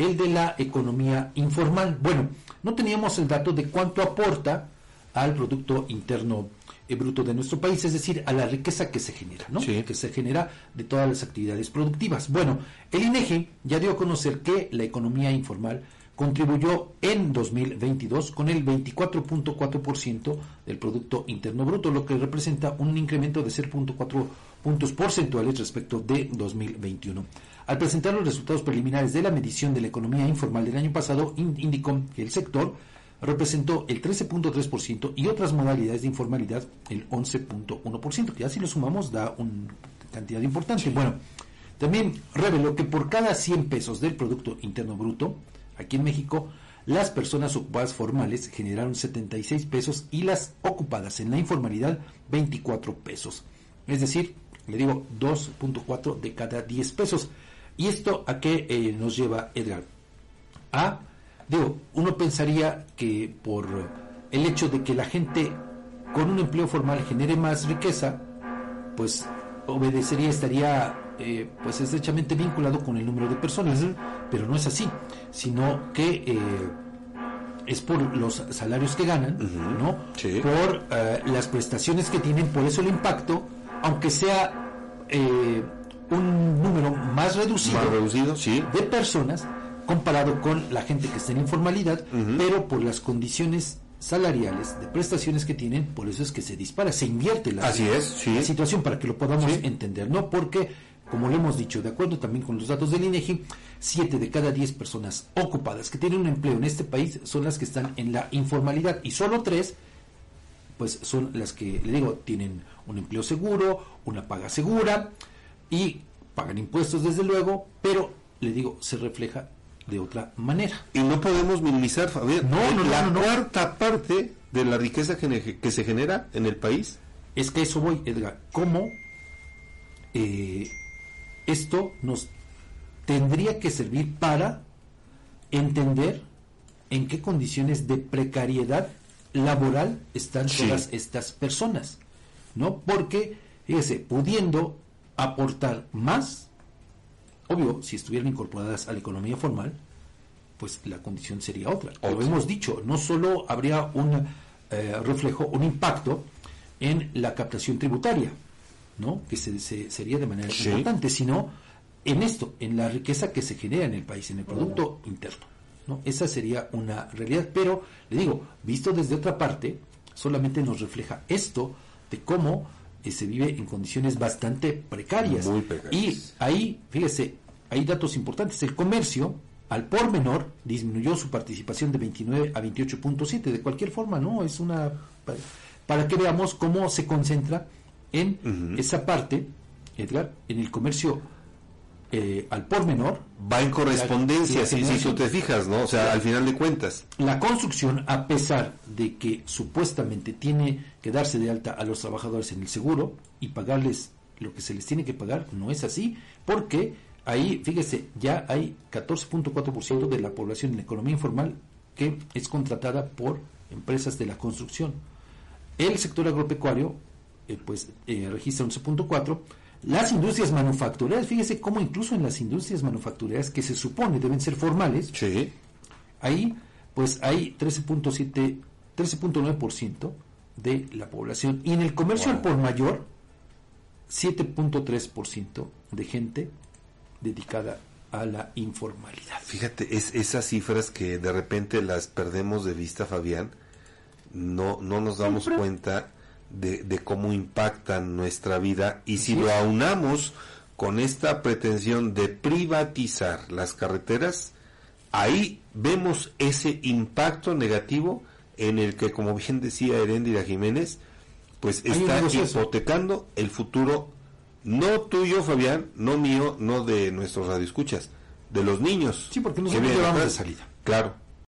el de la economía informal. Bueno, no teníamos el dato de cuánto aporta al Producto Interno eh, Bruto de nuestro país, es decir, a la riqueza que se genera, ¿no? Que se genera de todas las actividades productivas. Bueno, el INEGI ya dio a conocer que la economía informal contribuyó en 2022 con el 24.4% del Producto Interno Bruto, lo que representa un incremento de 0.4 puntos porcentuales respecto de 2021. Al presentar los resultados preliminares de la medición de la economía informal del año pasado, indicó que el sector representó el 13.3% y otras modalidades de informalidad el 11.1%, que ya si lo sumamos da una cantidad importante. Bueno, también reveló que por cada 100 pesos del Producto Interno Bruto, aquí en México, las personas ocupadas formales generaron 76 pesos y las ocupadas en la informalidad 24 pesos. Es decir, le digo 2.4 de cada 10 pesos. ¿Y esto a qué eh, nos lleva Edgar? A Digo, uno pensaría que por el hecho de que la gente con un empleo formal genere más riqueza, pues obedecería, estaría eh, pues estrechamente vinculado con el número de personas, pero no es así, sino que eh, es por los salarios que ganan, ¿no? Por eh, las prestaciones que tienen, por eso el impacto, aunque sea un número más reducido, reducido sí. de personas, comparado con la gente que está en informalidad, pero por las condiciones salariales de prestaciones que tienen, por eso es que se dispara, se invierte la, Así es, situación para que lo podamos entender, ¿no? Porque, como lo hemos dicho, de acuerdo también con los datos del INEGI, 7 de cada 10 personas ocupadas que tienen un empleo en este país son las que están en la informalidad y solo 3 pues son las que, le digo, tienen un empleo seguro, una paga segura y pagan impuestos desde luego, pero le digo, se refleja de otra manera. Y no podemos minimizar, Fabián, no, no, la cuarta parte de la riqueza que, se genera en el país. Es que eso voy, Edgar. ¿Cómo eh, esto nos tendría que servir para entender en qué condiciones de precariedad laboral están todas estas personas? ¿No? Porque, fíjese, pudiendo aportar más, Obvio, si estuvieran incorporadas a la economía formal, pues la condición sería otra. Lo hemos dicho, no solo habría un eh, reflejo, un impacto en la captación tributaria, ¿no? que se, sería de manera importante, sino en esto, en la riqueza que se genera en el país, en el Producto Interno. ¿No? Esa sería una realidad, pero le digo, visto desde otra parte, solamente nos refleja esto de cómo se vive en condiciones bastante precarias. Y ahí, fíjese, hay datos importantes. El comercio, al por menor, disminuyó su participación de 29 a 28.7. De cualquier forma, ¿no? Es una... Para, que veamos cómo se concentra en esa parte, Edgar, en el comercio eh, al por menor. Va en correspondencia, si, tú te fijas, ¿no? O sea, al final de cuentas. La construcción, a pesar de que supuestamente tiene que darse de alta a los trabajadores en el seguro y pagarles lo que se les tiene que pagar, no es así, porque ahí, fíjese, ya hay 14.4% de la población en la economía informal que es contratada por empresas de la construcción. El sector agropecuario, eh, pues, eh, registra 11.4%, las industrias manufactureras, fíjese cómo incluso en las industrias manufactureras que se supone deben ser formales, ahí pues hay 13.7, 13.9% de la población. Y en el comercio al por mayor, 7.3% de gente dedicada a la informalidad. Fíjate, es esas cifras que de repente las perdemos de vista, Fabián, no, no nos damos cuenta de, cómo impactan nuestra vida y si lo aunamos con esta pretensión de privatizar las carreteras, ahí vemos ese impacto negativo en el que, como bien decía Heréndira Jiménez, pues está hipotecando el futuro, no tuyo, Fabián, no mío, no de nuestros radioescuchas, de los niños. Sí, porque nosotros llevamos de salida. Claro,